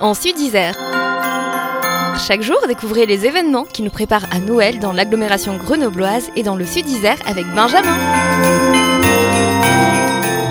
en Sud-Isère. Chaque jour, découvrez les événements qui nous préparent à Noël dans l'agglomération grenobloise et dans le Sud-Isère avec Benjamin.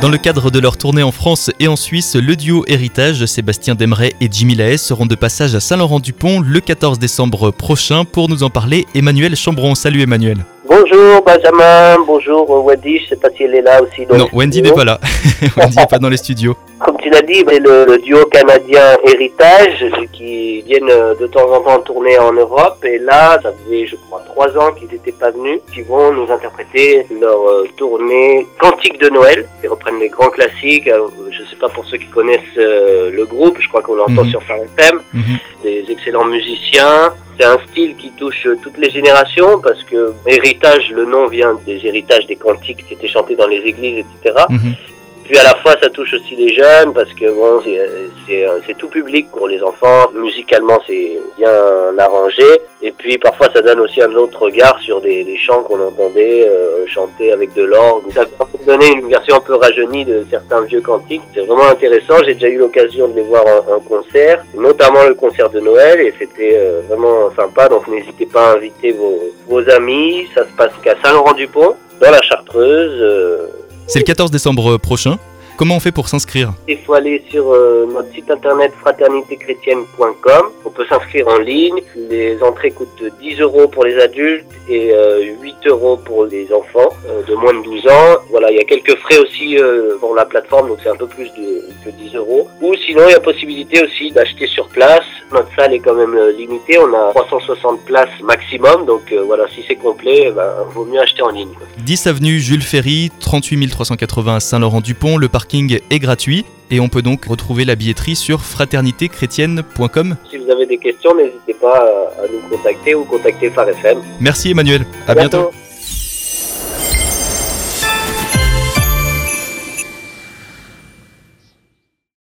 Dans le cadre de leur tournée en France et en Suisse, le duo Héritage, Sébastien Demeret et Jimmy Lahaye seront de passage à Saint-Laurent-du-Pont le 14 décembre prochain. Pour nous en parler, Emmanuel Chambron. Salut Emmanuel. Bonjour Benjamin, bonjour Wendy, je sais pas si elle est là aussi. non, Wendy n'est pas là. Wendy n'est pas dans les studios. L'as dit, le, le, duo canadien Héritage qui viennent de temps en temps tourner en Europe et là, ça faisait je crois trois ans qu'ils n'étaient pas venus, qui vont nous interpréter leur euh, tournée Cantique de Noël. Ils reprennent les grands classiques. Euh, je sais pas pour ceux qui connaissent euh, le groupe, je crois qu'on l'entend mm sur Faire FM. Des excellents musiciens. C'est un style qui touche toutes les générations parce que héritage, le nom vient des héritages des cantiques qui étaient chantés dans les églises, etc. Puis à la fois, ça touche aussi les jeunes parce que bon, c'est tout public pour les enfants. Musicalement, c'est bien arrangé. Et puis parfois, ça donne aussi un autre regard sur des, des chants qu'on entendait euh, chanter avec de l'orgue. Ça peut donner une version un peu rajeunie de certains vieux cantiques. C'est vraiment intéressant. J'ai déjà eu l'occasion de les voir en, concert, notamment le concert de Noël, et c'était euh, vraiment sympa. Donc n'hésitez pas à inviter vos, vos amis. Ça se passe qu'à Saint-Laurent-du-Pont, dans la Chartreuse. Euh, c'est le 14 décembre prochain. Comment on fait pour s'inscrire Il faut aller sur euh, notre site internet fraternitéchrétienne.com. On peut s'inscrire en ligne. Les entrées coûtent 10 euros pour les adultes et 8 euh, euros pour les enfants euh, de moins de 12 ans. Voilà, il y a quelques frais aussi pour la plateforme, donc c'est un peu plus de, que 10 euros. Ou sinon, il y a possibilité aussi d'acheter sur place. Notre salle est quand même limitée. On a 360 places maximum, donc voilà, si c'est complet, ben, vaut mieux acheter en ligne. 10 avenue Jules Ferry, 38 380 Saint-Laurent-du-Pont. Le parking est gratuit et on peut donc retrouver la billetterie sur fraternitéchrétienne.com. Si vous avez des questions, n'hésitez pas à nous contacter ou contacter Phare FM. Merci Emmanuel, à, bientôt.